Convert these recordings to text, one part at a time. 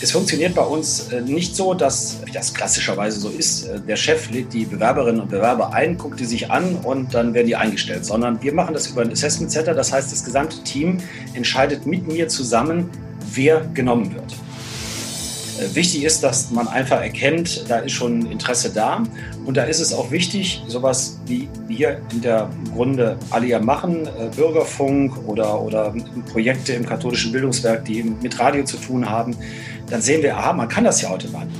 Es funktioniert bei uns äh, nicht so, dass, wie das klassischerweise so ist, äh, der Chef lädt die Bewerberinnen und Bewerber ein, guckt die sich an und dann werden die eingestellt, sondern wir machen das über ein Assessment Center. Das heißt, das gesamte Team entscheidet mit mir zusammen, wer genommen wird. Äh, wichtig ist, dass man einfach erkennt, da ist schon Interesse da. Und da ist es auch wichtig, sowas wie wir in der Grunde alle ja machen, Bürgerfunk oder, oder Projekte im katholischen Bildungswerk, die mit Radio zu tun haben, dann sehen wir, aha, man kann das ja automatisch.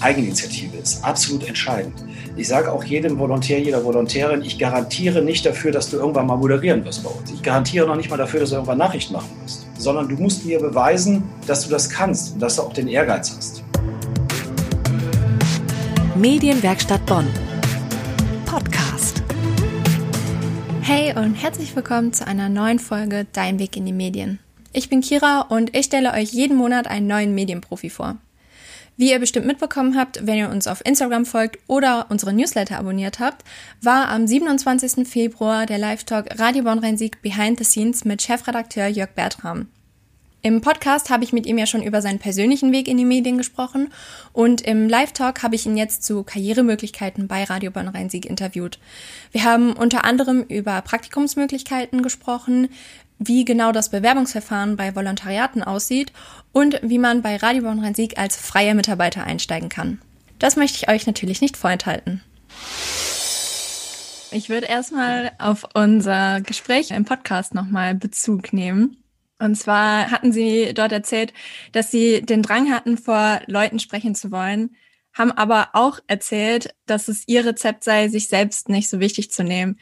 Eigeninitiative ist absolut entscheidend. Ich sage auch jedem Volontär, jeder Volontärin, ich garantiere nicht dafür, dass du irgendwann mal moderieren wirst bei uns. Ich garantiere noch nicht mal dafür, dass du irgendwann Nachrichten machen wirst. Sondern du musst mir beweisen, dass du das kannst und dass du auch den Ehrgeiz hast. Medienwerkstatt Bonn. Podcast. Hey und herzlich willkommen zu einer neuen Folge Dein Weg in die Medien. Ich bin Kira und ich stelle euch jeden Monat einen neuen Medienprofi vor. Wie ihr bestimmt mitbekommen habt, wenn ihr uns auf Instagram folgt oder unsere Newsletter abonniert habt, war am 27. Februar der Live-Talk Radio Bonn-Rhein-Sieg Behind the Scenes mit Chefredakteur Jörg Bertram. Im Podcast habe ich mit ihm ja schon über seinen persönlichen Weg in die Medien gesprochen und im Live-Talk habe ich ihn jetzt zu Karrieremöglichkeiten bei Radio Bonn-Rhein-Sieg interviewt. Wir haben unter anderem über Praktikumsmöglichkeiten gesprochen, wie genau das Bewerbungsverfahren bei Volontariaten aussieht und wie man bei Radio Bonn-Rhein-Sieg als freier Mitarbeiter einsteigen kann. Das möchte ich euch natürlich nicht vorenthalten. Ich würde erstmal auf unser Gespräch im Podcast nochmal Bezug nehmen. Und zwar hatten Sie dort erzählt, dass Sie den Drang hatten, vor Leuten sprechen zu wollen, haben aber auch erzählt, dass es Ihr Rezept sei, sich selbst nicht so wichtig zu nehmen.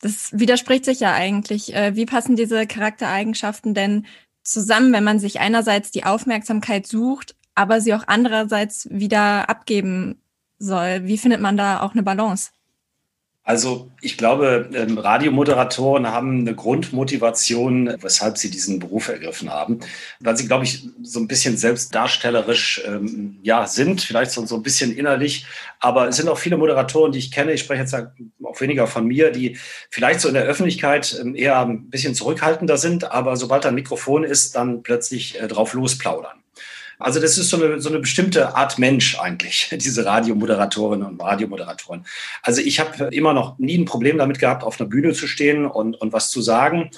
Das widerspricht sich ja eigentlich. Äh, wie passen diese Charaktereigenschaften denn zusammen, wenn man sich einerseits die Aufmerksamkeit sucht, aber sie auch andererseits wieder abgeben soll? Wie findet man da auch eine Balance? Also ich glaube, ähm, Radiomoderatoren haben eine Grundmotivation, weshalb sie diesen Beruf ergriffen haben, weil sie, glaube ich, so ein bisschen selbstdarstellerisch ähm, ja, sind, vielleicht so, so ein bisschen innerlich. Aber es sind auch viele Moderatoren, die ich kenne, ich spreche jetzt auch weniger von mir, die vielleicht so in der Öffentlichkeit ähm, eher ein bisschen zurückhaltender sind, aber sobald ein Mikrofon ist, dann plötzlich äh, drauf losplaudern. Also das ist so eine, so eine bestimmte Art Mensch eigentlich, diese Radiomoderatorinnen und Radiomoderatoren. Also ich habe immer noch nie ein Problem damit gehabt, auf einer Bühne zu stehen und, und was zu sagen.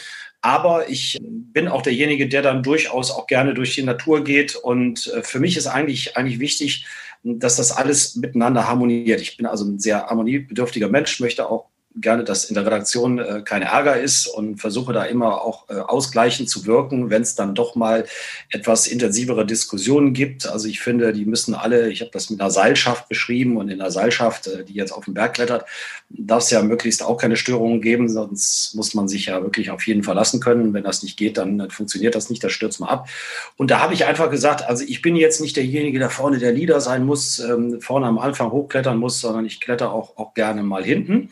Aber ich bin auch derjenige, der dann durchaus auch gerne durch die Natur geht. Und äh, für mich ist eigentlich, eigentlich wichtig, dass das alles miteinander harmoniert. Ich bin also ein sehr harmoniebedürftiger Mensch, möchte auch gerne, dass in der Redaktion äh, kein Ärger ist und versuche da immer auch äh, ausgleichend zu wirken, wenn es dann doch mal etwas intensivere Diskussionen gibt. Also ich finde, die müssen alle, ich habe das mit einer Seilschaft beschrieben und in einer Seilschaft, äh, die jetzt auf den Berg klettert, darf es ja möglichst auch keine Störungen geben, sonst muss man sich ja wirklich auf jeden verlassen können. Wenn das nicht geht, dann, dann funktioniert das nicht, das stürzt mal ab. Und da habe ich einfach gesagt, also ich bin jetzt nicht derjenige, der vorne der Leader sein muss, ähm, vorne am Anfang hochklettern muss, sondern ich kletter auch, auch gerne mal hinten.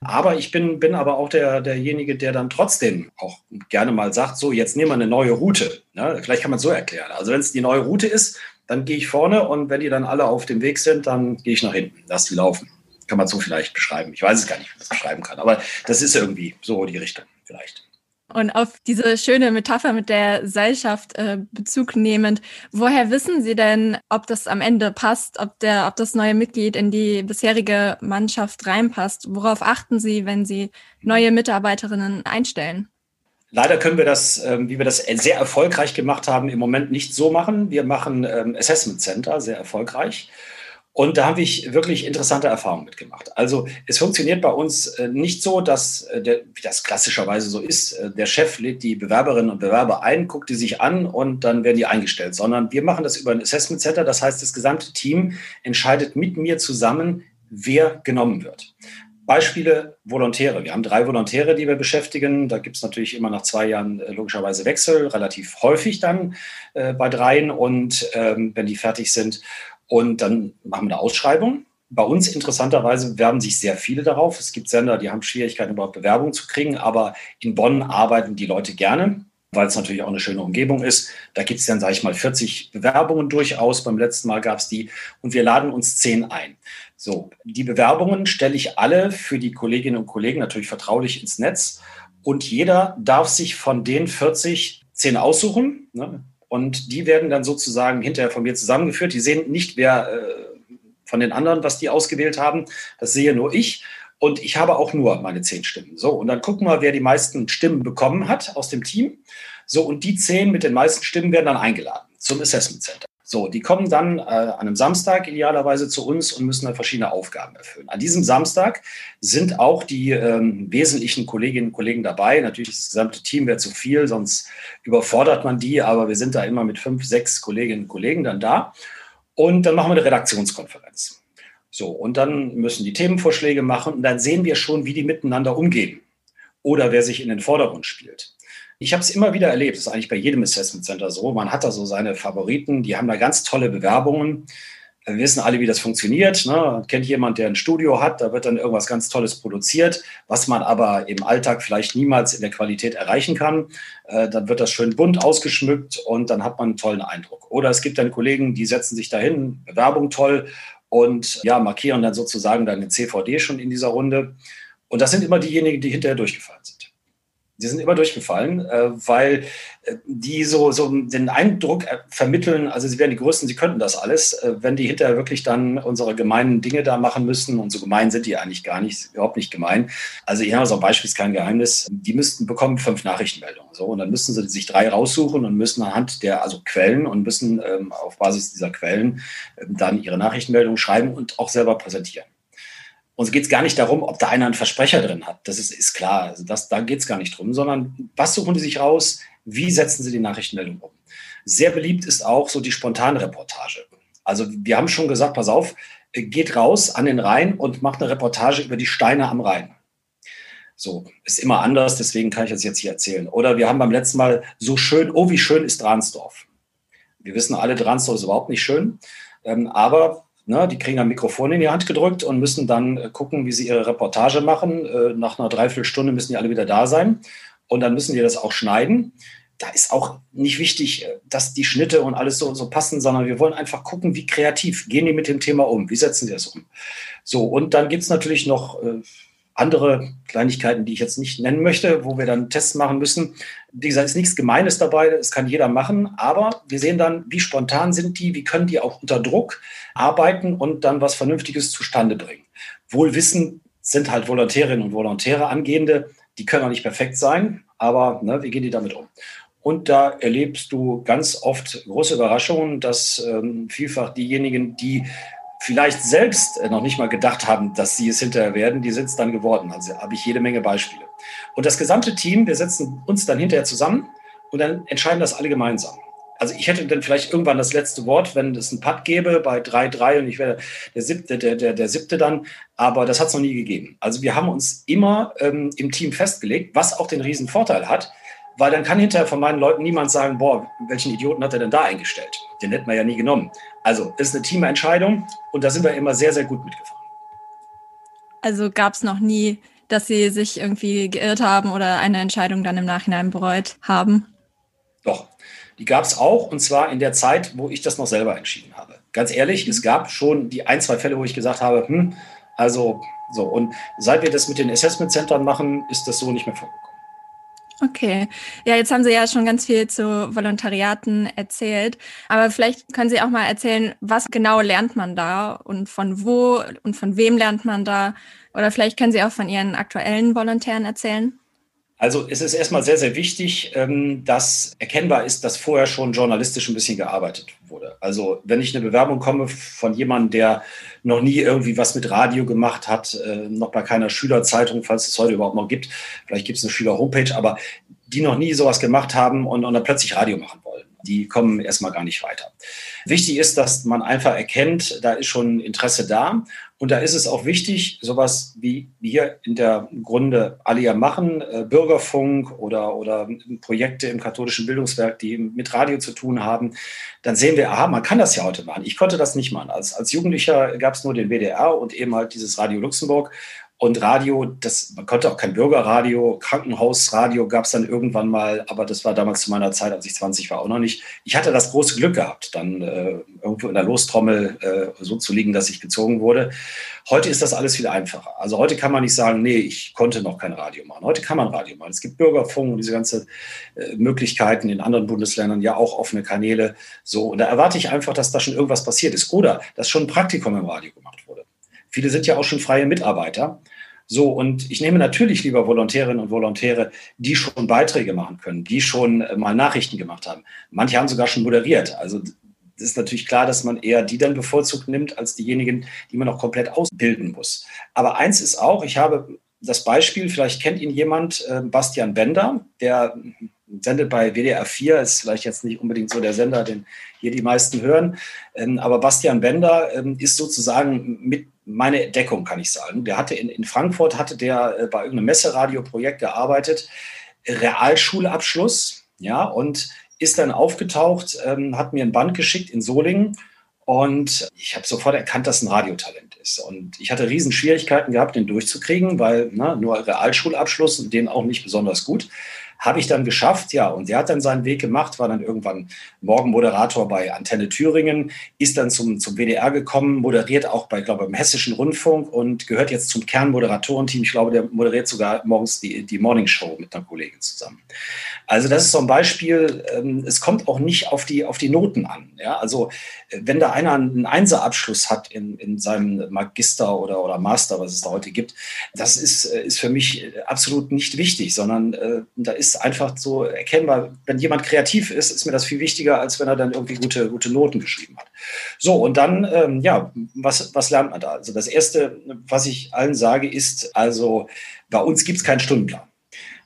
Aber ich bin, bin aber auch der, derjenige, der dann trotzdem auch gerne mal sagt, so, jetzt nehmen wir eine neue Route. Ja, vielleicht kann man es so erklären. Also wenn es die neue Route ist, dann gehe ich vorne und wenn die dann alle auf dem Weg sind, dann gehe ich nach hinten, lass die laufen. Kann man so vielleicht beschreiben. Ich weiß es gar nicht, wie man das beschreiben kann, aber das ist irgendwie so die Richtung vielleicht. Und auf diese schöne Metapher mit der Seilschaft äh, Bezug nehmend, woher wissen Sie denn, ob das am Ende passt, ob der, ob das neue Mitglied in die bisherige Mannschaft reinpasst? Worauf achten Sie, wenn Sie neue Mitarbeiterinnen einstellen? Leider können wir das, ähm, wie wir das sehr erfolgreich gemacht haben, im Moment nicht so machen. Wir machen ähm, Assessment Center sehr erfolgreich. Und da habe ich wirklich interessante Erfahrungen mitgemacht. Also es funktioniert bei uns äh, nicht so, dass, äh, der, wie das klassischerweise so ist, äh, der Chef lädt die Bewerberinnen und Bewerber ein, guckt die sich an und dann werden die eingestellt, sondern wir machen das über ein Assessment Center. Das heißt, das gesamte Team entscheidet mit mir zusammen, wer genommen wird. Beispiele Volontäre. Wir haben drei Volontäre, die wir beschäftigen. Da gibt es natürlich immer nach zwei Jahren logischerweise Wechsel, relativ häufig dann äh, bei dreien. Und ähm, wenn die fertig sind, und dann machen wir eine Ausschreibung. Bei uns interessanterweise werben sich sehr viele darauf. Es gibt Sender, die haben Schwierigkeiten, überhaupt Bewerbung zu kriegen, aber in Bonn arbeiten die Leute gerne, weil es natürlich auch eine schöne Umgebung ist. Da gibt es dann, sage ich mal, 40 Bewerbungen durchaus. Beim letzten Mal gab es die und wir laden uns zehn ein. So, die Bewerbungen stelle ich alle für die Kolleginnen und Kollegen natürlich vertraulich ins Netz und jeder darf sich von den 40 zehn aussuchen. Ne? Und die werden dann sozusagen hinterher von mir zusammengeführt. Die sehen nicht, wer äh, von den anderen, was die ausgewählt haben. Das sehe nur ich. Und ich habe auch nur meine zehn Stimmen. So, und dann gucken wir, wer die meisten Stimmen bekommen hat aus dem Team. So, und die zehn mit den meisten Stimmen werden dann eingeladen zum Assessment Center. So, die kommen dann äh, an einem Samstag idealerweise zu uns und müssen dann verschiedene Aufgaben erfüllen. An diesem Samstag sind auch die ähm, wesentlichen Kolleginnen und Kollegen dabei. Natürlich das gesamte Team wäre zu viel, sonst überfordert man die, aber wir sind da immer mit fünf, sechs Kolleginnen und Kollegen dann da. Und dann machen wir eine Redaktionskonferenz. So, und dann müssen die Themenvorschläge machen und dann sehen wir schon, wie die miteinander umgehen oder wer sich in den Vordergrund spielt. Ich habe es immer wieder erlebt, das ist eigentlich bei jedem Assessment Center so. Man hat da so seine Favoriten, die haben da ganz tolle Bewerbungen. Wir wissen alle, wie das funktioniert. Ne? Kennt jemand, der ein Studio hat, da wird dann irgendwas ganz Tolles produziert, was man aber im Alltag vielleicht niemals in der Qualität erreichen kann. Äh, dann wird das schön bunt ausgeschmückt und dann hat man einen tollen Eindruck. Oder es gibt dann Kollegen, die setzen sich dahin, Bewerbung toll und ja, markieren dann sozusagen dann eine CVD schon in dieser Runde. Und das sind immer diejenigen, die hinterher durchgefallen sind. Die sind immer durchgefallen, äh, weil äh, die so, so den Eindruck äh, vermitteln, also sie wären die Größten, sie könnten das alles. Wenn die hinterher wirklich dann unsere gemeinen Dinge da machen müssen, und so gemein sind die eigentlich gar nicht, überhaupt nicht gemein. Also hier haben wir so ein Beispiel, ist kein Geheimnis. Die müssten bekommen fünf Nachrichtenmeldungen. So, und dann müssen sie sich drei raussuchen und müssen anhand der, also Quellen und müssen ähm, auf Basis dieser Quellen ähm, dann ihre Nachrichtenmeldungen schreiben und auch selber präsentieren. Uns geht es gar nicht darum, ob da einer einen Versprecher drin hat. Das ist, ist klar. Also das, da geht es gar nicht drum, sondern was suchen die sich raus? Wie setzen sie die Nachrichtenmeldung um? Sehr beliebt ist auch so die spontane Reportage. Also wir haben schon gesagt, pass auf, geht raus an den Rhein und macht eine Reportage über die Steine am Rhein. So, ist immer anders, deswegen kann ich das jetzt hier erzählen. Oder wir haben beim letzten Mal so schön, oh, wie schön ist Dransdorf. Wir wissen alle, Dransdorf ist überhaupt nicht schön. Ähm, aber Ne, die kriegen ein Mikrofon in die Hand gedrückt und müssen dann äh, gucken, wie sie ihre Reportage machen. Äh, nach einer Dreiviertelstunde müssen die alle wieder da sein. Und dann müssen die das auch schneiden. Da ist auch nicht wichtig, äh, dass die Schnitte und alles so, so passen, sondern wir wollen einfach gucken, wie kreativ gehen die mit dem Thema um, wie setzen sie das um. So, und dann gibt es natürlich noch andere Kleinigkeiten, die ich jetzt nicht nennen möchte, wo wir dann Tests machen müssen. Wie gesagt, ist nichts Gemeines dabei, das kann jeder machen, aber wir sehen dann, wie spontan sind die, wie können die auch unter Druck arbeiten und dann was Vernünftiges zustande bringen. Wohl wissen sind halt Volontärinnen und Volontäre, Angehende, die können auch nicht perfekt sein, aber ne, wie gehen die damit um? Und da erlebst du ganz oft große Überraschungen, dass ähm, vielfach diejenigen, die vielleicht selbst äh, noch nicht mal gedacht haben, dass sie es hinterher werden, die sind es dann geworden. Also habe ich jede Menge Beispiele. Und das gesamte Team, wir setzen uns dann hinterher zusammen und dann entscheiden das alle gemeinsam. Also ich hätte dann vielleicht irgendwann das letzte Wort, wenn es einen Putt gäbe bei 3-3 und ich wäre der siebte, der, der, der siebte dann, aber das hat es noch nie gegeben. Also wir haben uns immer ähm, im Team festgelegt, was auch den riesen Vorteil hat, weil dann kann hinterher von meinen Leuten niemand sagen, boah, welchen Idioten hat er denn da eingestellt? Den hätten wir ja nie genommen. Also ist eine Teamentscheidung und da sind wir immer sehr, sehr gut mitgefahren. Also gab es noch nie, dass Sie sich irgendwie geirrt haben oder eine Entscheidung dann im Nachhinein bereut haben? Doch, die gab es auch und zwar in der Zeit, wo ich das noch selber entschieden habe. Ganz ehrlich, es gab schon die ein, zwei Fälle, wo ich gesagt habe, hm, also so. Und seit wir das mit den Assessment Centern machen, ist das so nicht mehr vorgekommen. Okay. Ja, jetzt haben Sie ja schon ganz viel zu Volontariaten erzählt. Aber vielleicht können Sie auch mal erzählen, was genau lernt man da und von wo und von wem lernt man da? Oder vielleicht können Sie auch von Ihren aktuellen Volontären erzählen. Also es ist erstmal sehr, sehr wichtig, ähm, dass erkennbar ist, dass vorher schon journalistisch ein bisschen gearbeitet wurde. Also wenn ich eine Bewerbung komme von jemandem, der noch nie irgendwie was mit Radio gemacht hat, äh, noch bei keiner Schülerzeitung, falls es heute überhaupt noch gibt, vielleicht gibt es eine Schüler-Homepage, aber die noch nie sowas gemacht haben und, und dann plötzlich Radio machen wollen. Die kommen erstmal gar nicht weiter. Wichtig ist, dass man einfach erkennt, da ist schon Interesse da. Und da ist es auch wichtig, sowas wie wir in der Grunde alle ja machen, äh, Bürgerfunk oder, oder Projekte im katholischen Bildungswerk, die mit Radio zu tun haben, dann sehen wir, aha, man kann das ja heute machen. Ich konnte das nicht machen. Als, als Jugendlicher gab es nur den WDR und eben halt dieses Radio Luxemburg. Und Radio, das, man konnte auch kein Bürgerradio, Krankenhausradio gab es dann irgendwann mal, aber das war damals zu meiner Zeit, als ich 20 war, auch noch nicht. Ich hatte das große Glück gehabt, dann äh, irgendwo in der Lostrommel äh, so zu liegen, dass ich gezogen wurde. Heute ist das alles viel einfacher. Also heute kann man nicht sagen, nee, ich konnte noch kein Radio machen. Heute kann man Radio machen. Es gibt Bürgerfunk und diese ganzen äh, Möglichkeiten in anderen Bundesländern, ja auch offene Kanäle. So, und da erwarte ich einfach, dass da schon irgendwas passiert ist oder dass schon ein Praktikum im Radio gemacht wurde. Viele sind ja auch schon freie Mitarbeiter. So, und ich nehme natürlich lieber Volontärinnen und Volontäre, die schon Beiträge machen können, die schon äh, mal Nachrichten gemacht haben. Manche haben sogar schon moderiert. Also das ist natürlich klar, dass man eher die dann bevorzugt nimmt, als diejenigen, die man noch komplett ausbilden muss. Aber eins ist auch, ich habe das Beispiel, vielleicht kennt ihn jemand, äh, Bastian Bender, der sendet bei WDR 4, ist vielleicht jetzt nicht unbedingt so der Sender, den hier die meisten hören. Ähm, aber Bastian Bender ähm, ist sozusagen mit meine Entdeckung, kann ich sagen. Der hatte in, in Frankfurt, hatte der äh, bei irgendeinem Messeradioprojekt gearbeitet, Realschulabschluss, ja, und ist dann aufgetaucht, ähm, hat mir ein Band geschickt in Solingen und ich habe sofort erkannt, dass ein Radiotalent ist. Und ich hatte riesen Schwierigkeiten gehabt, den durchzukriegen, weil ne, nur Realschulabschluss und den auch nicht besonders gut. Habe ich dann geschafft, ja. Und der hat dann seinen Weg gemacht, war dann irgendwann Morgenmoderator bei Antenne Thüringen, ist dann zum, zum WDR gekommen, moderiert auch bei, glaube ich, im Hessischen Rundfunk und gehört jetzt zum Kernmoderatorenteam. Ich glaube, der moderiert sogar morgens die, die Morning Show mit einer Kollegin zusammen. Also das ist so ein Beispiel, ähm, es kommt auch nicht auf die, auf die Noten an. Ja? Also wenn da einer einen Einserabschluss hat in, in seinem Magister oder, oder Master, was es da heute gibt, das ist, äh, ist für mich absolut nicht wichtig, sondern äh, da ist einfach so erkennbar, wenn jemand kreativ ist, ist mir das viel wichtiger, als wenn er dann irgendwie gute, gute Noten geschrieben hat. So, und dann, ähm, ja, was, was lernt man da? Also das Erste, was ich allen sage, ist, also bei uns gibt es keinen Stundenplan.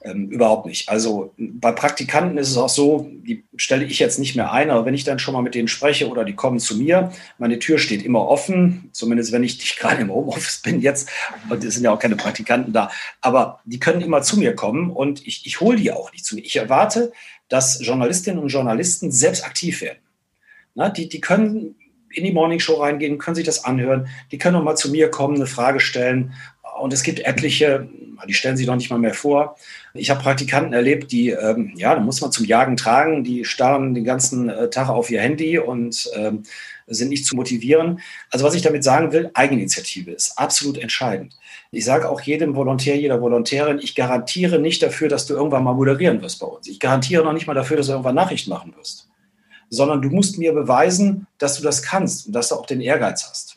Ähm, überhaupt nicht. Also bei Praktikanten ist es auch so, die stelle ich jetzt nicht mehr ein, aber wenn ich dann schon mal mit denen spreche oder die kommen zu mir, meine Tür steht immer offen, zumindest wenn ich nicht gerade im Homeoffice bin jetzt, und es sind ja auch keine Praktikanten da, aber die können immer zu mir kommen und ich, ich hole die auch nicht zu mir. Ich erwarte, dass Journalistinnen und Journalisten selbst aktiv werden. Na, die, die können in die Morningshow reingehen, können sich das anhören, die können auch mal zu mir kommen, eine Frage stellen. Und es gibt etliche, die stellen sich noch nicht mal mehr vor. Ich habe Praktikanten erlebt, die, ähm, ja, da muss man zum Jagen tragen, die starren den ganzen äh, Tag auf ihr Handy und ähm, sind nicht zu motivieren. Also was ich damit sagen will, Eigeninitiative ist absolut entscheidend. Ich sage auch jedem Volontär, jeder Volontärin, ich garantiere nicht dafür, dass du irgendwann mal moderieren wirst bei uns. Ich garantiere noch nicht mal dafür, dass du irgendwann Nachrichten machen wirst. Sondern du musst mir beweisen, dass du das kannst und dass du auch den Ehrgeiz hast.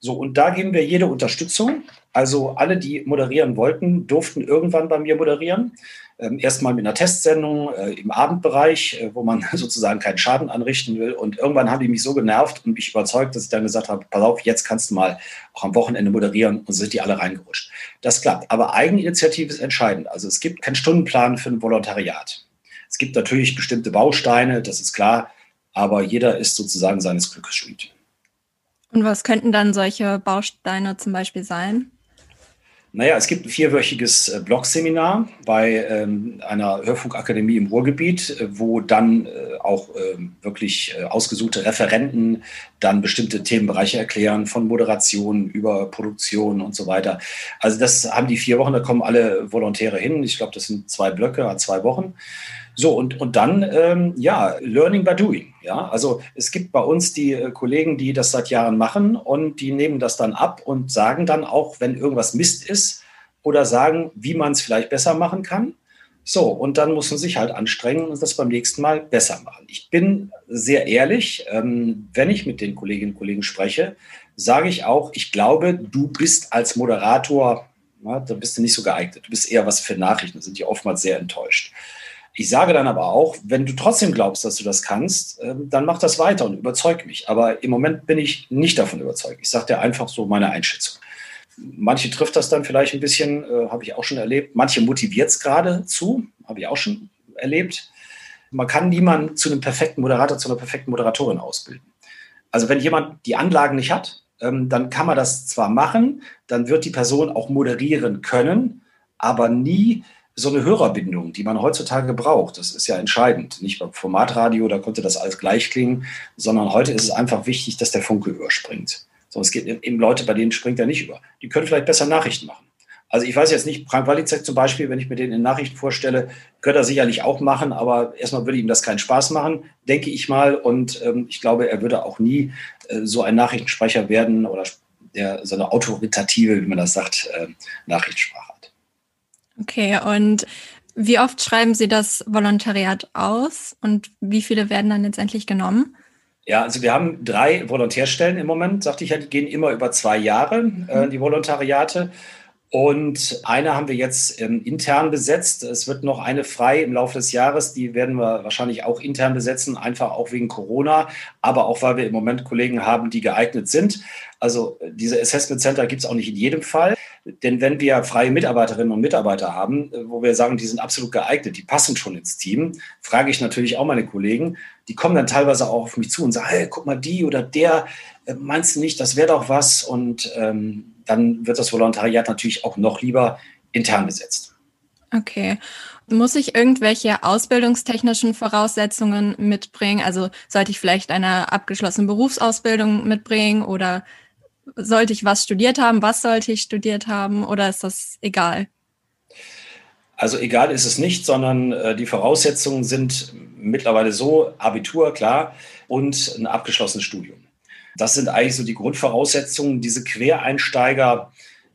So, und da geben wir jede Unterstützung. Also alle, die moderieren wollten, durften irgendwann bei mir moderieren. Ähm, Erstmal mit einer Testsendung äh, im Abendbereich, äh, wo man sozusagen keinen Schaden anrichten will. Und irgendwann haben die mich so genervt und mich überzeugt, dass ich dann gesagt habe, pass auf, jetzt kannst du mal auch am Wochenende moderieren und sind die alle reingerutscht. Das klappt. Aber Eigeninitiative ist entscheidend. Also es gibt keinen Stundenplan für ein Volontariat. Es gibt natürlich bestimmte Bausteine, das ist klar, aber jeder ist sozusagen seines Glückes Schmied. Und was könnten dann solche Bausteine zum Beispiel sein? Naja, es gibt ein vierwöchiges äh, Blogseminar bei ähm, einer Hörfunkakademie im Ruhrgebiet, äh, wo dann äh, auch äh, wirklich äh, ausgesuchte Referenten dann bestimmte Themenbereiche erklären, von Moderation über Produktion und so weiter. Also das haben die vier Wochen, da kommen alle Volontäre hin. Ich glaube, das sind zwei Blöcke, zwei Wochen. So, und, und dann, ähm, ja, Learning by Doing. Ja, also es gibt bei uns die äh, Kollegen, die das seit Jahren machen und die nehmen das dann ab und sagen dann auch, wenn irgendwas Mist ist oder sagen, wie man es vielleicht besser machen kann. So, und dann muss man sich halt anstrengen und das beim nächsten Mal besser machen. Ich bin sehr ehrlich, ähm, wenn ich mit den Kolleginnen und Kollegen spreche, sage ich auch, ich glaube, du bist als Moderator, na, da bist du nicht so geeignet. Du bist eher was für Nachrichten, da sind die oftmals sehr enttäuscht. Ich sage dann aber auch, wenn du trotzdem glaubst, dass du das kannst, ähm, dann mach das weiter und überzeug mich. Aber im Moment bin ich nicht davon überzeugt. Ich sage dir einfach so meine Einschätzung. Manche trifft das dann vielleicht ein bisschen, äh, habe ich auch schon erlebt. Manche motiviert es gerade zu, habe ich auch schon erlebt. Man kann niemanden zu einem perfekten Moderator, zu einer perfekten Moderatorin ausbilden. Also wenn jemand die Anlagen nicht hat, ähm, dann kann man das zwar machen, dann wird die Person auch moderieren können, aber nie so eine Hörerbindung, die man heutzutage braucht. Das ist ja entscheidend. Nicht beim Formatradio, da konnte das alles gleich klingen, sondern heute ist es einfach wichtig, dass der Funke überspringt. So, es geht eben Leute, bei denen springt er nicht über. Die können vielleicht besser Nachrichten machen. Also ich weiß jetzt nicht, Frank Walizek zum Beispiel, wenn ich mir den in Nachrichten vorstelle, könnte er sicherlich auch machen, aber erstmal würde ihm das keinen Spaß machen, denke ich mal. Und ähm, ich glaube, er würde auch nie äh, so ein Nachrichtensprecher werden oder der so eine autoritative, wie man das sagt, äh, Nachrichtensprache. Okay, und wie oft schreiben Sie das Volontariat aus und wie viele werden dann letztendlich genommen? Ja, also wir haben drei Volontärstellen im Moment, sagte ich ja, die gehen immer über zwei Jahre, äh, die Volontariate. Und eine haben wir jetzt ähm, intern besetzt. Es wird noch eine frei im Laufe des Jahres. Die werden wir wahrscheinlich auch intern besetzen, einfach auch wegen Corona, aber auch weil wir im Moment Kollegen haben, die geeignet sind. Also diese Assessment Center gibt es auch nicht in jedem Fall. Denn wenn wir freie Mitarbeiterinnen und Mitarbeiter haben, äh, wo wir sagen, die sind absolut geeignet, die passen schon ins Team, frage ich natürlich auch meine Kollegen. Die kommen dann teilweise auch auf mich zu und sagen, hey, guck mal, die oder der, äh, meinst du nicht, das wäre doch was? Und ähm, dann wird das Volontariat natürlich auch noch lieber intern besetzt. Okay. Muss ich irgendwelche ausbildungstechnischen Voraussetzungen mitbringen? Also sollte ich vielleicht eine abgeschlossene Berufsausbildung mitbringen oder sollte ich was studiert haben? Was sollte ich studiert haben? Oder ist das egal? Also egal ist es nicht, sondern äh, die Voraussetzungen sind mittlerweile so, Abitur, klar, und ein abgeschlossenes Studium. Das sind eigentlich so die Grundvoraussetzungen. Diese Quereinsteiger,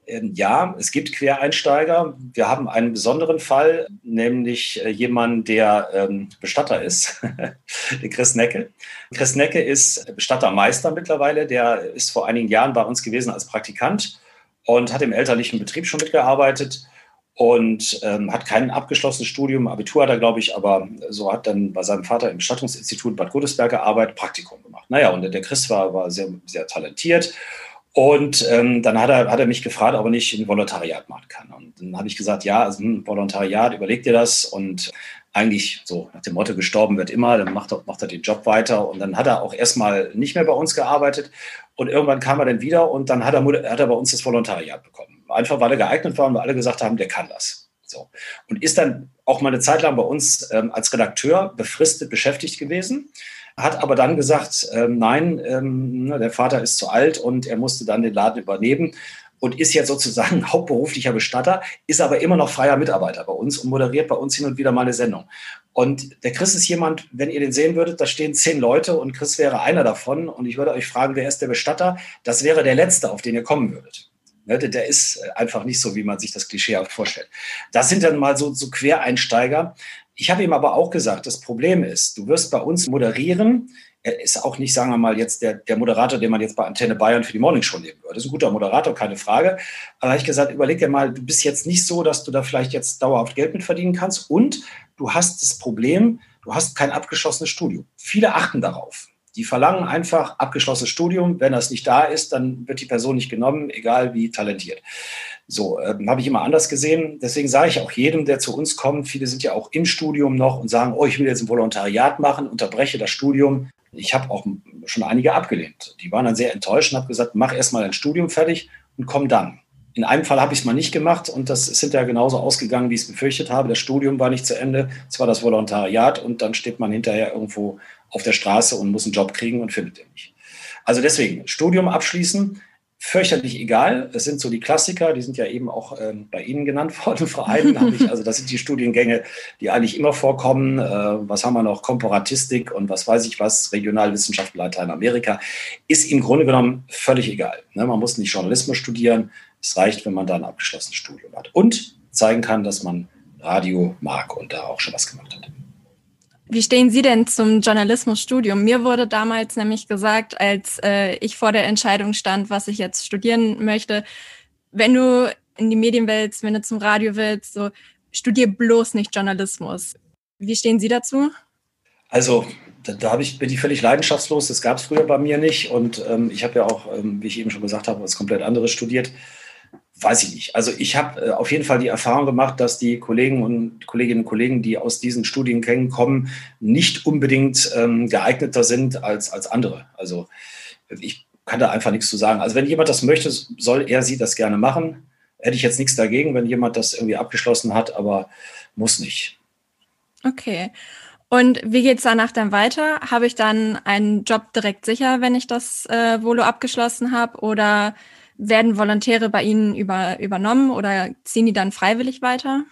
ähm, ja, es gibt Quereinsteiger. Wir haben einen besonderen Fall, nämlich äh, jemanden, der ähm, Bestatter ist, der Chris Necke. Chris Necke ist Bestattermeister mittlerweile. Der ist vor einigen Jahren bei uns gewesen als Praktikant und hat im elterlichen Betrieb schon mitgearbeitet und ähm, hat kein abgeschlossenes Studium. Abitur hat er, glaube ich, aber so hat dann bei seinem Vater im Bestattungsinstitut Bad Godesberg gearbeitet, Praktikum gemacht. Naja, und der Chris war, war sehr, sehr talentiert. Und ähm, dann hat er, hat er mich gefragt, ob er nicht ein Volontariat machen kann. Und dann habe ich gesagt, ja, also ein hm, Volontariat, überleg dir das. Und eigentlich so nach dem Motto, gestorben wird immer, dann macht er, macht er den Job weiter. Und dann hat er auch erstmal nicht mehr bei uns gearbeitet. Und irgendwann kam er dann wieder und dann hat er, hat er bei uns das Volontariat bekommen einfach weil er geeignet war und wir alle gesagt haben, der kann das. So. Und ist dann auch mal eine Zeit lang bei uns ähm, als Redakteur befristet beschäftigt gewesen, hat aber dann gesagt, ähm, nein, ähm, der Vater ist zu alt und er musste dann den Laden übernehmen und ist jetzt sozusagen hauptberuflicher Bestatter, ist aber immer noch freier Mitarbeiter bei uns und moderiert bei uns hin und wieder mal eine Sendung. Und der Chris ist jemand, wenn ihr den sehen würdet, da stehen zehn Leute und Chris wäre einer davon und ich würde euch fragen, wer ist der Bestatter? Das wäre der Letzte, auf den ihr kommen würdet. Ne, der ist einfach nicht so, wie man sich das Klischee auch vorstellt. Das sind dann mal so, so Quereinsteiger. Ich habe ihm aber auch gesagt, das Problem ist, du wirst bei uns moderieren. Er ist auch nicht, sagen wir mal, jetzt der, der Moderator, den man jetzt bei Antenne Bayern für die Morning Show nehmen würde. Das ist ein guter Moderator, keine Frage. Aber habe ich gesagt, überleg dir mal, du bist jetzt nicht so, dass du da vielleicht jetzt dauerhaft Geld mit verdienen kannst. Und du hast das Problem, du hast kein abgeschlossenes Studium. Viele achten darauf. Die verlangen einfach abgeschlossenes Studium. Wenn das nicht da ist, dann wird die Person nicht genommen, egal wie talentiert. So, äh, habe ich immer anders gesehen. Deswegen sage ich auch jedem, der zu uns kommt, viele sind ja auch im Studium noch und sagen, oh, ich will jetzt ein Volontariat machen, unterbreche das Studium. Ich habe auch schon einige abgelehnt. Die waren dann sehr enttäuscht und habe gesagt, mach erst mal dein Studium fertig und komm dann. In einem Fall habe ich es mal nicht gemacht und das ist hinterher genauso ausgegangen, wie ich es befürchtet habe. Das Studium war nicht zu Ende, es war das Volontariat und dann steht man hinterher irgendwo auf der Straße und muss einen Job kriegen und findet den nicht. Also deswegen, Studium abschließen, fürchterlich egal. Es sind so die Klassiker, die sind ja eben auch ähm, bei Ihnen genannt worden, Frau Eiden. also das sind die Studiengänge, die eigentlich immer vorkommen. Äh, was haben wir noch? Komparatistik und was weiß ich was, Regionalwissenschaft Lateinamerika. Ist im Grunde genommen völlig egal. Ne? Man muss nicht Journalismus studieren. Es reicht, wenn man da ein abgeschlossenes Studium hat. Und zeigen kann, dass man Radio mag und da auch schon was gemacht hat. Wie stehen Sie denn zum Journalismusstudium? Mir wurde damals nämlich gesagt, als äh, ich vor der Entscheidung stand, was ich jetzt studieren möchte, wenn du in die Medien willst, wenn du zum Radio willst, so studier bloß nicht Journalismus. Wie stehen Sie dazu? Also da, da ich, bin ich völlig leidenschaftslos. Das gab es früher bei mir nicht. Und ähm, ich habe ja auch, ähm, wie ich eben schon gesagt habe, was komplett anderes studiert weiß ich nicht. Also ich habe äh, auf jeden Fall die Erfahrung gemacht, dass die Kollegen und Kolleginnen und Kollegen, die aus diesen Studiengängen kommen, nicht unbedingt ähm, geeigneter sind als, als andere. Also ich kann da einfach nichts zu sagen. Also wenn jemand das möchte, soll er sie das gerne machen. Hätte ich jetzt nichts dagegen, wenn jemand das irgendwie abgeschlossen hat, aber muss nicht. Okay. Und wie geht es danach dann weiter? Habe ich dann einen Job direkt sicher, wenn ich das äh, Volo abgeschlossen habe? Oder Werden Volontäre bei Ihnen über, übernommen oder ziehen die dann freiwillig weiter?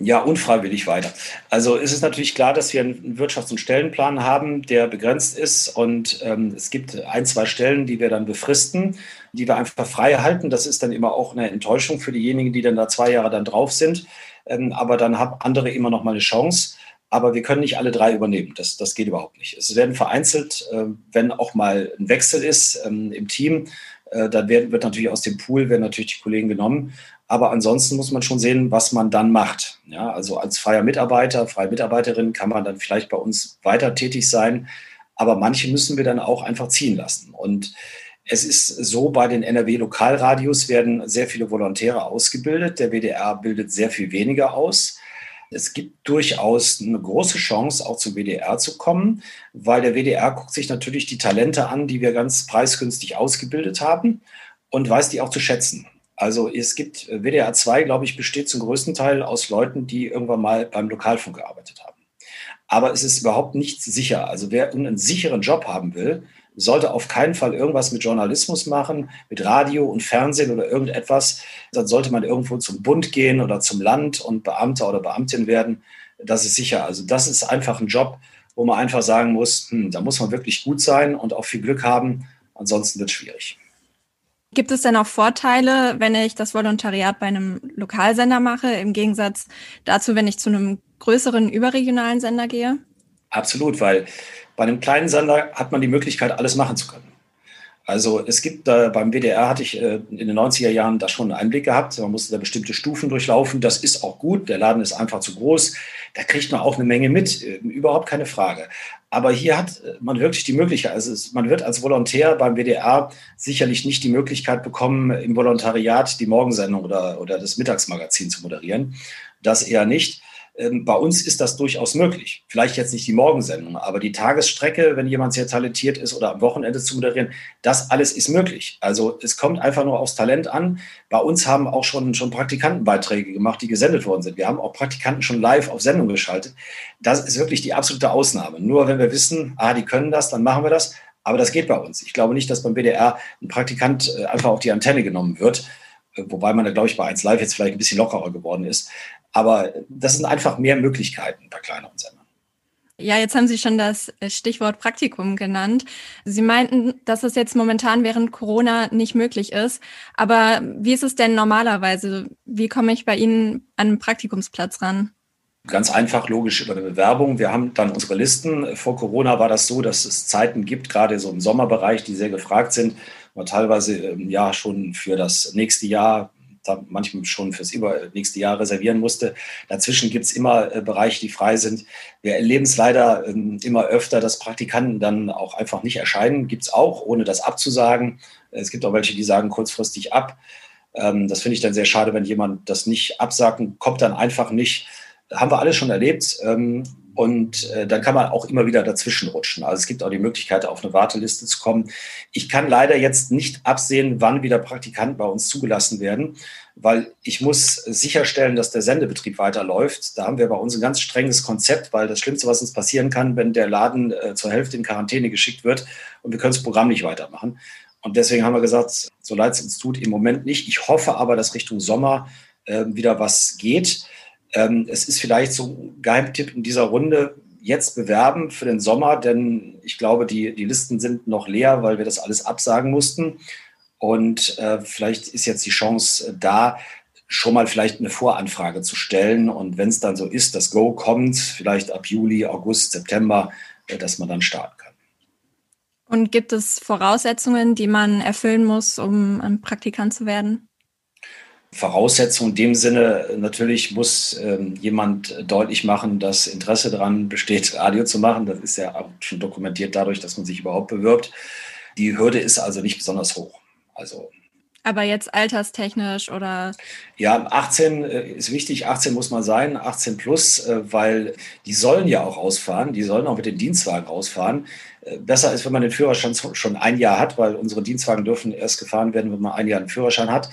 Ja, unfreiwillig weiter. Also ist es natürlich klar, dass wir einen Wirtschafts- und Stellenplan haben, der begrenzt ist. Und ähm, es gibt ein, zwei Stellen, die wir dann befristen, die wir einfach frei halten. Das ist dann immer auch eine Enttäuschung für diejenigen, die dann da zwei Jahre dann drauf sind. Ähm, aber dann haben andere immer noch mal eine Chance. Aber wir können nicht alle drei übernehmen. Das, das geht überhaupt nicht. Es werden vereinzelt, äh, wenn auch mal ein Wechsel ist ähm, im Team, äh, dann wird, wird natürlich aus dem Pool werden natürlich die Kollegen genommen. Aber ansonsten muss man schon sehen, was man dann macht. Ja, also als freier Mitarbeiter, freie Mitarbeiterin kann man dann vielleicht bei uns weiter tätig sein. Aber manche müssen wir dann auch einfach ziehen lassen. Und es ist so, bei den NRW-Lokalradios werden sehr viele Volontäre ausgebildet. Der WDR bildet sehr viel weniger aus. Es gibt durchaus eine große Chance, auch zum WDR zu kommen, weil der WDR guckt sich natürlich die Talente an, die wir ganz preisgünstig ausgebildet haben und weiß die auch zu schätzen. Also es gibt, äh, WDR 2, glaube ich, besteht zum größten Teil aus Leuten, die irgendwann mal beim Lokalfunk gearbeitet haben. Aber es ist überhaupt nicht sicher. Also wer einen sicheren Job haben will, sollte auf keinen Fall irgendwas mit Journalismus machen, mit Radio und Fernsehen oder irgendetwas. Dann sollte man irgendwo zum Bund gehen oder zum Land und Beamter oder Beamtin werden. Das ist sicher. Also das ist einfach ein Job, wo man einfach sagen muss, hm, da muss man wirklich gut sein und auch viel Glück haben. Ansonsten wird es schwierig. Gibt es denn auch Vorteile, wenn ich das Volontariat bei einem Lokalsender mache, im Gegensatz dazu, wenn ich zu einem größeren überregionalen Sender gehe? Absolut, weil bei einem kleinen Sender hat man die Möglichkeit, alles machen zu können. Also es gibt äh, beim WDR hatte ich äh, in den 90er Jahren da schon einen Einblick gehabt. Man musste da bestimmte Stufen durchlaufen. Das ist auch gut. Der Laden ist einfach zu groß. Da kriegt man auch eine Menge mit. Äh, überhaupt keine Frage. Aber hier hat man wirklich die Möglichkeit, also man wird als Volontär beim WDR sicherlich nicht die Möglichkeit bekommen, im Volontariat die Morgensendung oder, oder das Mittagsmagazin zu moderieren. Das eher nicht. Ähm, bei uns ist das durchaus möglich. Vielleicht jetzt nicht die Morgensendung, aber die Tagesstrecke, wenn jemand sehr talentiert ist oder am Wochenende zu moderieren, das alles ist möglich. Also es kommt einfach nur aufs Talent an. Bei uns haben auch schon, schon Praktikantenbeiträge gemacht, die gesendet worden sind. Wir haben auch Praktikanten schon live auf Sendung geschaltet. Das ist wirklich die absolute Ausnahme. Nur wenn wir wissen, ah, die können das, dann machen wir das. Aber das geht bei uns. Ich glaube nicht, dass beim BDR ein Praktikant äh, einfach auf die Antenne genommen wird äh, wobei man da, glaube ich, bei 1 Live jetzt vielleicht ein bisschen lockerer geworden ist. Aber das sind einfach mehr Möglichkeiten bei kleineren Sendern. Ja, jetzt haben Sie schon das Stichwort Praktikum genannt. Sie meinten, dass es jetzt momentan während Corona nicht möglich ist. Aber wie ist es denn normalerweise? Wie komme ich bei Ihnen an einen Praktikumsplatz ran? Ganz einfach, logisch über eine Bewerbung. Wir haben dann unsere Listen. Vor Corona war das so, dass es Zeiten gibt, gerade so im Sommerbereich, die sehr gefragt sind. Teilweise ähm, ja schon für das nächste Jahr manchmal schon fürs nächste Jahr reservieren musste. Dazwischen gibt es immer äh, Bereiche, die frei sind. Wir erleben es leider ähm, immer öfter, dass Praktikanten dann auch einfach nicht erscheinen. Gibt es auch, ohne das abzusagen. Es gibt auch welche, die sagen kurzfristig ab. Ähm, das finde ich dann sehr schade, wenn jemand das nicht absagt und kommt dann einfach nicht. Haben wir alles schon erlebt. Ähm, und äh, dann kann man auch immer wieder dazwischen rutschen. Also es gibt auch die Möglichkeit, auf eine Warteliste zu kommen. Ich kann leider jetzt nicht absehen, wann wieder Praktikanten bei uns zugelassen werden, weil ich muss sicherstellen, dass der Sendebetrieb weiterläuft. Da haben wir bei uns ein ganz strenges Konzept, weil das Schlimmste, was uns passieren kann, wenn der Laden äh, zur Hälfte in Quarantäne geschickt wird und wir können das Programm nicht weitermachen. Und deswegen haben wir gesagt, so leid es uns tut, im Moment nicht. Ich hoffe aber, dass Richtung Sommer äh, wieder was geht. Ähm, es ist vielleicht so ein Geheimtipp in dieser Runde, jetzt bewerben für den Sommer, denn ich glaube, die, die Listen sind noch leer, weil wir das alles absagen mussten. Und äh, vielleicht ist jetzt die Chance da, schon mal vielleicht eine Voranfrage zu stellen. Und wenn es dann so ist, das Go kommt, vielleicht ab Juli, August, September, äh, dass man dann starten kann. Und gibt es Voraussetzungen, die man erfüllen muss, um ein Praktikant zu werden? Voraussetzung in dem Sinne, natürlich muss ähm, jemand deutlich machen, dass Interesse daran besteht, Radio zu machen. Das ist ja auch schon dokumentiert dadurch, dass man sich überhaupt bewirbt. Die Hürde ist also nicht besonders hoch. Also aber jetzt alterstechnisch oder? Ja, 18 äh, ist wichtig, 18 muss man sein, 18 plus, äh, weil die sollen ja auch rausfahren, die sollen auch mit den Dienstwagen rausfahren. Äh, besser ist, wenn man den Führerschein schon ein Jahr hat, weil unsere Dienstwagen dürfen erst gefahren werden, wenn man ein Jahr einen Führerschein hat.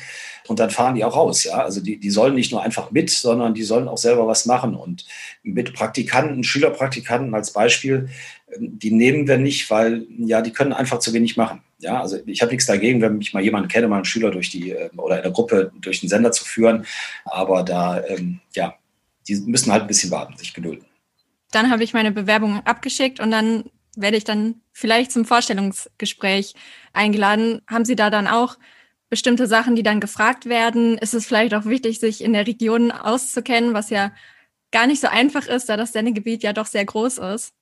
Und dann fahren die auch raus, ja. Also die, die sollen nicht nur einfach mit, sondern die sollen auch selber was machen. Und mit Praktikanten, Schülerpraktikanten als Beispiel, ähm, die nehmen wir nicht, weil ja, die können einfach zu wenig machen. Ja, also ich habe nichts dagegen, wenn ich mal jemanden kenne, mal einen Schüler durch die ähm, oder in der Gruppe durch den Sender zu führen. Aber da, ähm, ja, die müssen halt ein bisschen warten, sich gedulden. Dann habe ich meine Bewerbung abgeschickt und dann werde ich dann vielleicht zum Vorstellungsgespräch eingeladen. Haben Sie da dann auch bestimmte Sachen, die dann gefragt werden? Ist es vielleicht auch wichtig, sich in der Region auszukennen, was ja gar nicht so einfach ist, da das Sendegebiet ja doch sehr groß ist?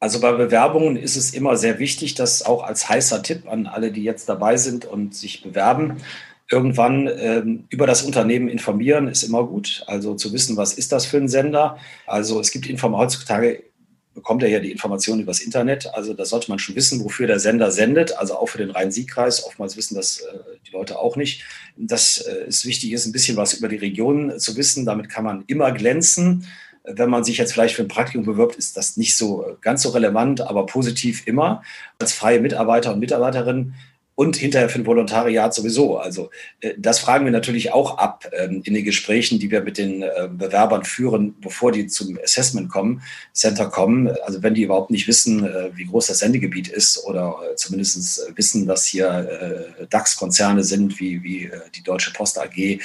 Also bei Bewerbungen ist es immer sehr wichtig, dass auch als heißer Tipp an alle, die jetzt dabei sind und sich bewerben, irgendwann ähm, über das Unternehmen informieren, ist immer gut. Also zu wissen, was ist das für ein Sender. Also es gibt Inform heutzutage bekommt er ja die Informationen übers Internet. Also da sollte man schon wissen, wofür der Sender sendet. Also auch für den Rhein-Sieg-Kreis. Oftmals wissen das äh, die Leute auch nicht. Dass äh, es wichtig ist, ein bisschen was über die Region zu wissen. Damit kann man immer glänzen. Wenn man sich jetzt vielleicht für ein Praktikum bewirbt, ist das nicht so äh, ganz so relevant, aber positiv immer. Als freie Mitarbeiter und Mitarbeiterin und hinterher für ein Volontariat sowieso. Also äh, das fragen wir natürlich auch ab ähm, in den Gesprächen, die wir mit den äh, Bewerbern führen, bevor die zum Assessment kommen, Center kommen. Also wenn die überhaupt nicht wissen, äh, wie groß das Sendegebiet ist oder zumindest wissen, dass hier DAX-Konzerne sind, wie, wie die Deutsche Post AG,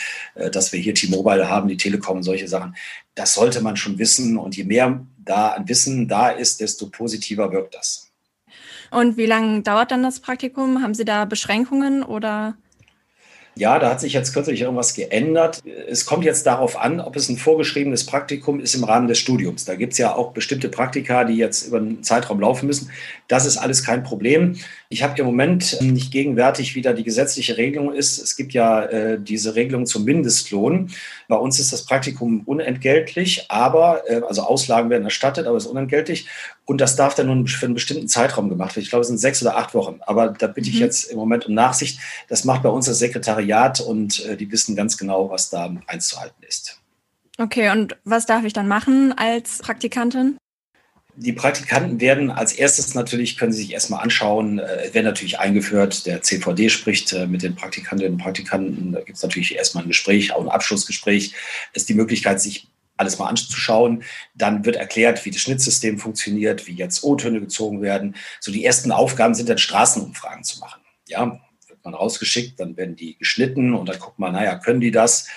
dass wir hier T-Mobile haben, die Telekom, solche Sachen. Das sollte man schon wissen. Und je mehr da an Wissen da ist, desto positiver wirkt das. Und wie lange dauert dann das Praktikum? Haben Sie da Beschränkungen oder? Ja, da hat sich jetzt kürzlich irgendwas geändert. Es kommt jetzt darauf an, ob es ein vorgeschriebenes Praktikum ist im Rahmen des Studiums. Da gibt es ja auch bestimmte Praktika, die jetzt über einen Zeitraum laufen müssen. Das ist alles kein Problem. Ich habe im Moment nicht gegenwärtig, wie da die gesetzliche Regelung ist. Es gibt ja äh, diese Regelung zum Mindestlohn. Bei uns ist das Praktikum unentgeltlich, aber, äh, also Auslagen werden erstattet, aber es ist unentgeltlich. Und das darf dann nun für einen bestimmten Zeitraum gemacht werden. Ich glaube, es sind sechs oder acht Wochen. Aber da bitte ich mhm. jetzt im Moment um Nachsicht. Das macht bei uns das Sekretariat und äh, die wissen ganz genau, was da einzuhalten ist. Okay, und was darf ich dann machen als Praktikantin? Die Praktikanten werden als erstes natürlich, können sie sich erstmal anschauen, äh, werden natürlich eingeführt, der CVD spricht äh, mit den Praktikantinnen und Praktikanten, da gibt es natürlich erstmal ein Gespräch, auch ein Abschlussgespräch, ist die Möglichkeit, sich alles mal anzuschauen. Dann wird erklärt, wie das Schnittsystem funktioniert, wie jetzt O-Töne gezogen werden. So die ersten Aufgaben sind dann Straßenumfragen zu machen. Ja, wird man rausgeschickt, dann werden die geschnitten und dann guckt man, naja, können die das?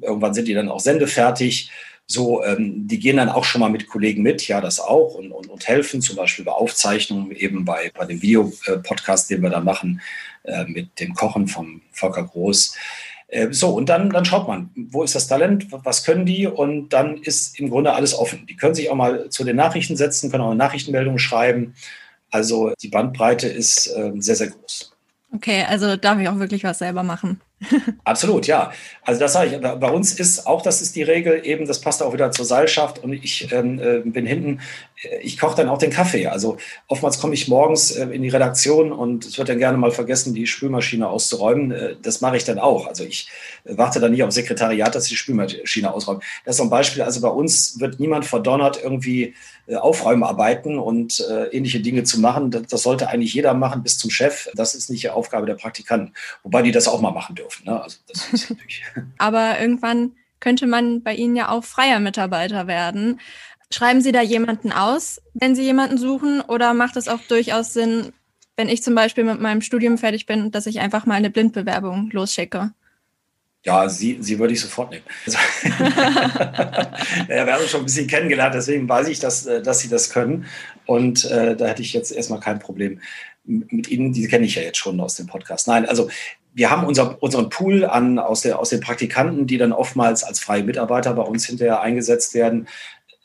Irgendwann sind die dann auch sendefertig. So, ähm, die gehen dann auch schon mal mit Kollegen mit, ja, das auch und, und, und helfen, zum Beispiel bei Aufzeichnungen, eben bei, bei dem Videopodcast, den wir da machen, äh, mit dem Kochen vom Volker Groß. Äh, so, und dann, dann schaut man, wo ist das Talent, was können die und dann ist im Grunde alles offen. Die können sich auch mal zu den Nachrichten setzen, können auch eine Nachrichtenmeldung schreiben. Also die Bandbreite ist äh, sehr, sehr groß. Okay, also darf ich auch wirklich was selber machen. Absolut, ja. Also das sage ich. Bei uns ist auch, das ist die Regel, eben, das passt auch wieder zur Seilschaft und ich ähm, äh, bin hinten, äh, ich koche dann auch den Kaffee. Also oftmals komme ich morgens äh, in die Redaktion und es wird dann gerne mal vergessen, die Spülmaschine auszuräumen. Äh, das mache ich dann auch. Also ich äh, warte dann nicht auf Sekretariat, dass die Spülmaschine ausräumt. Das ist so ein Beispiel. Also bei uns wird niemand verdonnert, irgendwie Aufräumarbeiten und ähnliche Dinge zu machen. Das, das sollte eigentlich jeder machen bis zum Chef. Das ist nicht die Aufgabe der Praktikanten. Wobei die das auch mal machen dürfen. Ne? Also das ist natürlich Aber irgendwann könnte man bei Ihnen ja auch freier Mitarbeiter werden. Schreiben Sie da jemanden aus, wenn Sie jemanden suchen, oder macht es auch durchaus Sinn, wenn ich zum Beispiel mit meinem Studium fertig bin, dass ich einfach mal eine Blindbewerbung losschicke? Ja, sie, sie würde ich sofort nehmen. Also, ja, wir haben schon ein bisschen kennengelernt, deswegen weiß ich, dass, äh, dass sie das können. Und äh, da hätte ich jetzt erstmal kein Problem mit Ihnen. Die kenne ich ja jetzt schon aus dem Podcast. Nein, also wir haben unser, unseren Pool an, aus, der, aus den Praktikanten, die dann oftmals als freie Mitarbeiter bei uns hinterher eingesetzt werden.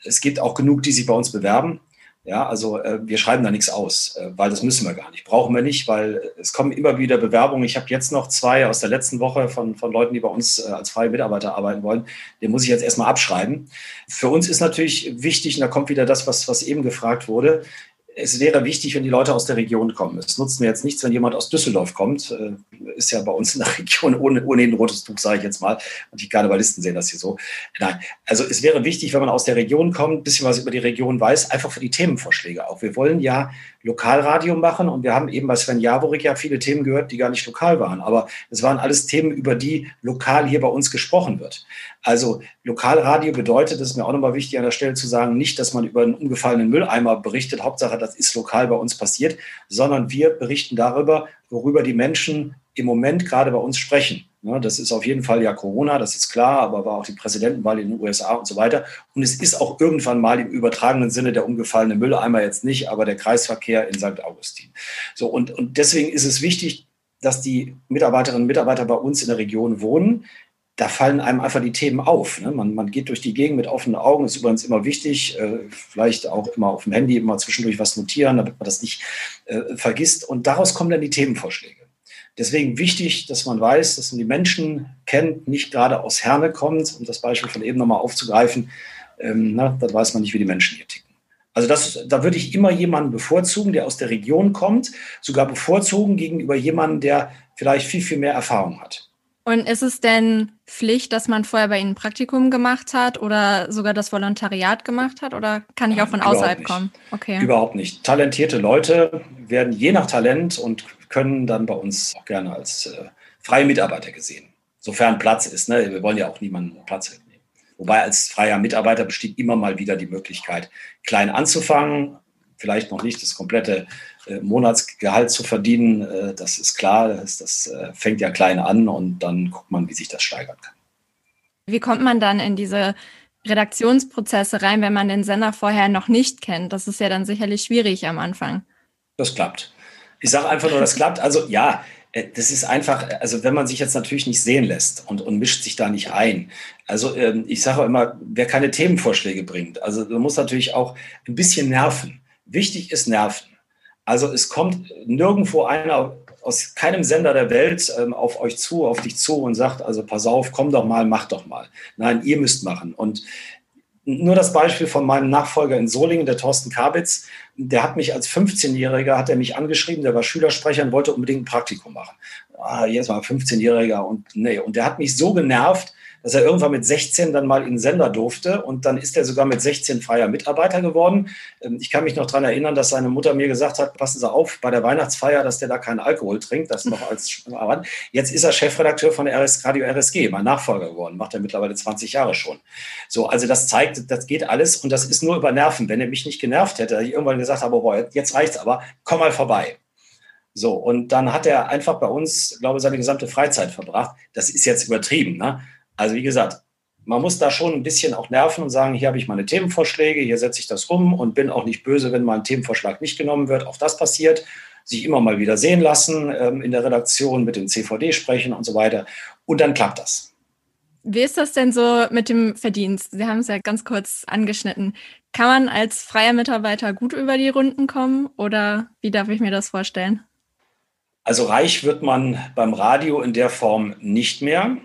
Es gibt auch genug, die sich bei uns bewerben. Ja, also äh, wir schreiben da nichts aus, äh, weil das müssen wir gar nicht. Brauchen wir nicht, weil es kommen immer wieder Bewerbungen. Ich habe jetzt noch zwei aus der letzten Woche von, von Leuten, die bei uns äh, als freie Mitarbeiter arbeiten wollen. Den muss ich jetzt erstmal abschreiben. Für uns ist natürlich wichtig, und da kommt wieder das, was, was eben gefragt wurde, es wäre wichtig, wenn die Leute aus der Region kommen. Es nutzt mir jetzt nichts, wenn jemand aus Düsseldorf kommt. Äh, ist ja bei uns in der Region ohne, ohne ein rotes Tuch, sage ich jetzt mal. Und die Karnevalisten sehen das hier so. Nein, also es wäre wichtig, wenn man aus der Region kommt, ein bisschen was über die Region weiß, einfach für die Themenvorschläge auch. Wir wollen ja Lokalradio machen und wir haben eben bei Sven Jaworik ja viele Themen gehört, die gar nicht lokal waren. Aber es waren alles Themen, über die lokal hier bei uns gesprochen wird. Also Lokalradio bedeutet, das ist mir auch nochmal wichtig an der Stelle zu sagen, nicht, dass man über einen umgefallenen Mülleimer berichtet, Hauptsache, das ist lokal bei uns passiert, sondern wir berichten darüber, worüber die Menschen im Moment gerade bei uns sprechen. Das ist auf jeden Fall ja Corona, das ist klar, aber war auch die Präsidentenwahl in den USA und so weiter. Und es ist auch irgendwann mal im übertragenen Sinne der umgefallene Mülleimer jetzt nicht, aber der Kreisverkehr in St. Augustin. So, und, und deswegen ist es wichtig, dass die Mitarbeiterinnen und Mitarbeiter bei uns in der Region wohnen. Da fallen einem einfach die Themen auf. Ne? Man, man geht durch die Gegend mit offenen Augen, ist übrigens immer wichtig, äh, vielleicht auch immer auf dem Handy immer zwischendurch was notieren, damit man das nicht äh, vergisst. Und daraus kommen dann die Themenvorschläge. Deswegen wichtig, dass man weiß, dass man die Menschen kennt, nicht gerade aus Herne kommt, um das Beispiel von eben nochmal aufzugreifen. Ähm, na, dann weiß man nicht, wie die Menschen hier ticken. Also das, da würde ich immer jemanden bevorzugen, der aus der Region kommt, sogar bevorzugen gegenüber jemandem, der vielleicht viel, viel mehr Erfahrung hat. Und ist es denn Pflicht, dass man vorher bei Ihnen ein Praktikum gemacht hat oder sogar das Volontariat gemacht hat? Oder kann ich auch von außerhalb kommen? Okay. Überhaupt nicht. Talentierte Leute werden je nach Talent und können dann bei uns auch gerne als äh, freie Mitarbeiter gesehen, sofern Platz ist. Ne? Wir wollen ja auch niemanden Platz wegnehmen. Wobei als freier Mitarbeiter besteht immer mal wieder die Möglichkeit, klein anzufangen, vielleicht noch nicht das komplette äh, Monatsgehalt zu verdienen. Äh, das ist klar, das, das äh, fängt ja klein an und dann guckt man, wie sich das steigern kann. Wie kommt man dann in diese Redaktionsprozesse rein, wenn man den Sender vorher noch nicht kennt? Das ist ja dann sicherlich schwierig am Anfang. Das klappt. Ich sage einfach nur, das klappt. Also ja, äh, das ist einfach, also wenn man sich jetzt natürlich nicht sehen lässt und, und mischt sich da nicht ein. Also ähm, ich sage immer, wer keine Themenvorschläge bringt, also man muss natürlich auch ein bisschen nerven. Wichtig ist Nerven. Also es kommt nirgendwo einer aus keinem Sender der Welt ähm, auf euch zu, auf dich zu und sagt, also pass auf, komm doch mal, mach doch mal. Nein, ihr müsst machen. Und nur das Beispiel von meinem Nachfolger in Solingen, der Thorsten Kabitz, der hat mich als 15-Jähriger, hat er mich angeschrieben, der war Schülersprecher und wollte unbedingt ein Praktikum machen. Ah, jetzt mal 15-Jähriger und nee, und der hat mich so genervt, dass er irgendwann mit 16 dann mal in den Sender durfte und dann ist er sogar mit 16 freier Mitarbeiter geworden. Ähm, ich kann mich noch daran erinnern, dass seine Mutter mir gesagt hat, passen Sie auf bei der Weihnachtsfeier, dass der da keinen Alkohol trinkt, das noch als Jetzt ist er Chefredakteur von der RS, Radio RSG, mein Nachfolger geworden, macht er mittlerweile 20 Jahre schon. So, also das zeigt, das geht alles und das ist nur über Nerven. Wenn er mich nicht genervt hätte, ich irgendwann gesagt habe, boah, jetzt reicht's aber, komm mal vorbei. So, und dann hat er einfach bei uns, glaube ich, seine gesamte Freizeit verbracht. Das ist jetzt übertrieben, ne? Also wie gesagt, man muss da schon ein bisschen auch nerven und sagen, hier habe ich meine Themenvorschläge, hier setze ich das um und bin auch nicht böse, wenn mal ein Themenvorschlag nicht genommen wird. Auch das passiert. Sich immer mal wieder sehen lassen ähm, in der Redaktion, mit dem CVD sprechen und so weiter. Und dann klappt das. Wie ist das denn so mit dem Verdienst? Sie haben es ja ganz kurz angeschnitten. Kann man als freier Mitarbeiter gut über die Runden kommen oder wie darf ich mir das vorstellen? Also reich wird man beim Radio in der Form nicht mehr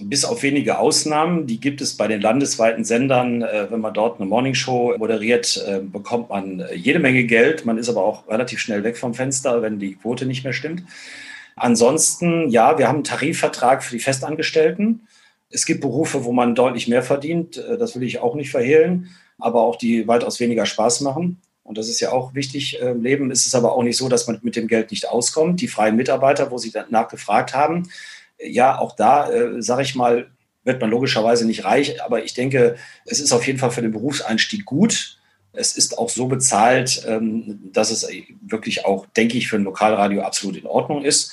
bis auf wenige Ausnahmen, die gibt es bei den landesweiten Sendern. Äh, wenn man dort eine Morningshow moderiert, äh, bekommt man äh, jede Menge Geld. Man ist aber auch relativ schnell weg vom Fenster, wenn die Quote nicht mehr stimmt. Ansonsten, ja, wir haben einen Tarifvertrag für die Festangestellten. Es gibt Berufe, wo man deutlich mehr verdient. Das will ich auch nicht verhehlen, aber auch die weitaus weniger Spaß machen. Und das ist ja auch wichtig im Leben. Ist es aber auch nicht so, dass man mit dem Geld nicht auskommt. Die freien Mitarbeiter, wo Sie danach gefragt haben, ja, auch da, äh, sage ich mal, wird man logischerweise nicht reich, aber ich denke, es ist auf jeden Fall für den Berufseinstieg gut. Es ist auch so bezahlt, ähm, dass es wirklich auch, denke ich, für ein Lokalradio absolut in Ordnung ist.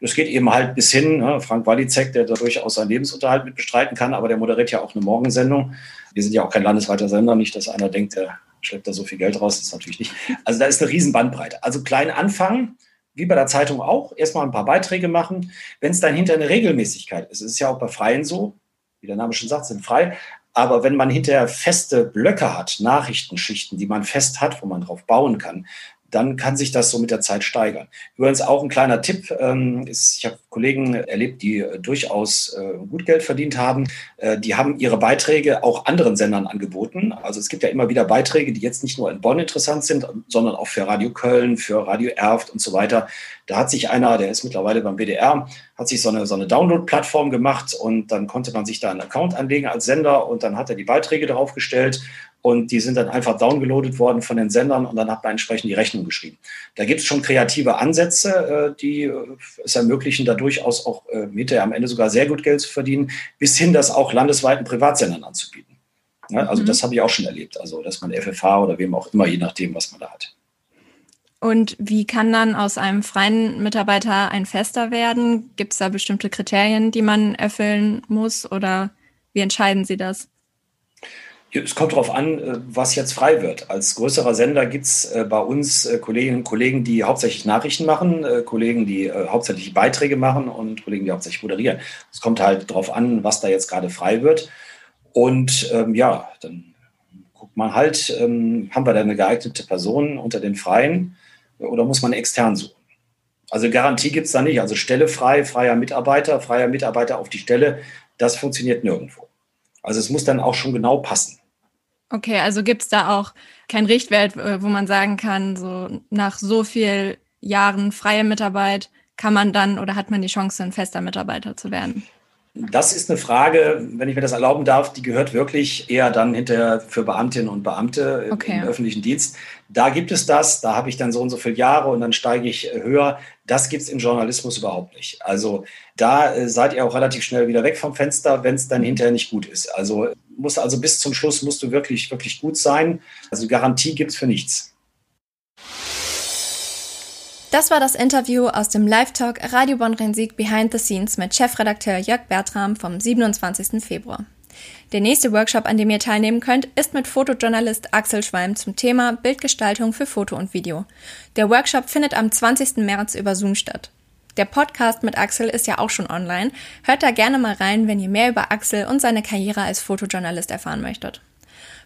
Das geht eben halt bis hin, ne, Frank Walizek, der da durchaus seinen Lebensunterhalt mit bestreiten kann, aber der moderiert ja auch eine Morgensendung. Wir sind ja auch kein landesweiter Sender, nicht, dass einer denkt, der schleppt da so viel Geld raus, das ist natürlich nicht. Also da ist eine riesen Bandbreite. Also klein anfangen, wie bei der Zeitung auch, erstmal ein paar Beiträge machen. Wenn es dann hinter eine Regelmäßigkeit ist, es ist ja auch bei Freien so, wie der Name schon sagt, sind frei. Aber wenn man hinterher feste Blöcke hat, Nachrichtenschichten, die man fest hat, wo man drauf bauen kann, dann kann sich das so mit der Zeit steigern. Übrigens auch ein kleiner Tipp, ähm, ist, ich habe Kollegen erlebt, die äh, durchaus äh, gut Geld verdient haben. Äh, die haben ihre Beiträge auch anderen Sendern angeboten. Also es gibt ja immer wieder Beiträge, die jetzt nicht nur in Bonn interessant sind, sondern auch für Radio Köln, für Radio Erft und so weiter. Da hat sich einer, der ist mittlerweile beim WDR, hat sich so eine, so eine Download-Plattform gemacht und dann konnte man sich da einen Account anlegen als Sender und dann hat er die Beiträge darauf gestellt und die sind dann einfach downgeloadet worden von den Sendern und dann hat man entsprechend die Rechnung geschrieben. Da gibt es schon kreative Ansätze, äh, die äh, es ermöglichen, da durchaus auch äh, hinterher am Ende sogar sehr gut Geld zu verdienen, bis hin das auch landesweiten Privatsendern anzubieten. also mhm. das habe ich auch schon erlebt, also dass man FFH oder wem auch immer, je nachdem, was man da hat. Und wie kann dann aus einem freien Mitarbeiter ein Fester werden? Gibt es da bestimmte Kriterien, die man erfüllen muss oder wie entscheiden Sie das? Es kommt darauf an, äh, was jetzt frei wird. Als größerer Sender gibt es äh, bei uns äh, Kolleginnen und Kollegen, die hauptsächlich Nachrichten machen, Kollegen, die hauptsächlich Beiträge machen und Kollegen, die hauptsächlich moderieren. Es kommt halt darauf an, was da jetzt gerade frei wird. Und ähm, ja, dann guckt man halt, ähm, haben wir da eine geeignete Person unter den Freien oder muss man extern suchen? Also Garantie gibt es da nicht. Also Stelle frei, freier Mitarbeiter, freier Mitarbeiter auf die Stelle, das funktioniert nirgendwo. Also es muss dann auch schon genau passen. Okay, also gibt es da auch kein Richtwert, äh, wo man sagen kann, so nach so viel Jahren freie Mitarbeit kann man dann oder hat man die Chance, ein fester Mitarbeiter zu werden? Das ist eine Frage, wenn ich mir das erlauben darf, die gehört wirklich eher dann hinterher für Beamtinnen und Beamte okay. im öffentlichen Dienst. Da gibt es das, da habe ich dann so und so viele Jahre und dann steige ich höher. Das gibt es im Journalismus überhaupt nicht. Also da äh, seid ihr auch relativ schnell wieder weg vom Fenster, wenn es dann hinterher nicht gut ist. Also muss also bis zum Schluss musst du wirklich, wirklich gut sein. Also Garantie gibt es für nichts. Das war das Interview aus dem Live-Talk Radio Bonn Rensik Behind the Scenes mit Chefredakteur Jörg Bertram vom 27. Februar. Der nächste Workshop, an dem ihr teilnehmen könnt, ist mit Fotojournalist Axel Schwalm zum Thema Bildgestaltung für Foto und Video. Der Workshop findet am 20. März über Zoom statt. Der Podcast mit Axel ist ja auch schon online. Hört da gerne mal rein, wenn ihr mehr über Axel und seine Karriere als Fotojournalist erfahren möchtet.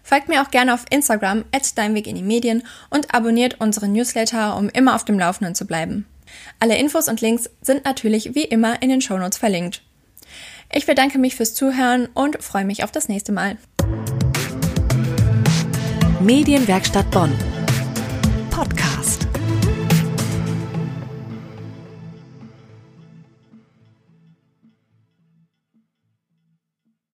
Folgt mir auch gerne auf Instagram at Deinweg in die Medien und abonniert unseren Newsletter, um immer auf dem Laufenden zu bleiben. Alle Infos und Links sind natürlich wie immer in den Shownotes verlinkt. Ich bedanke mich fürs Zuhören und freue mich auf das nächste Mal. Medienwerkstatt Bonn. Podcast.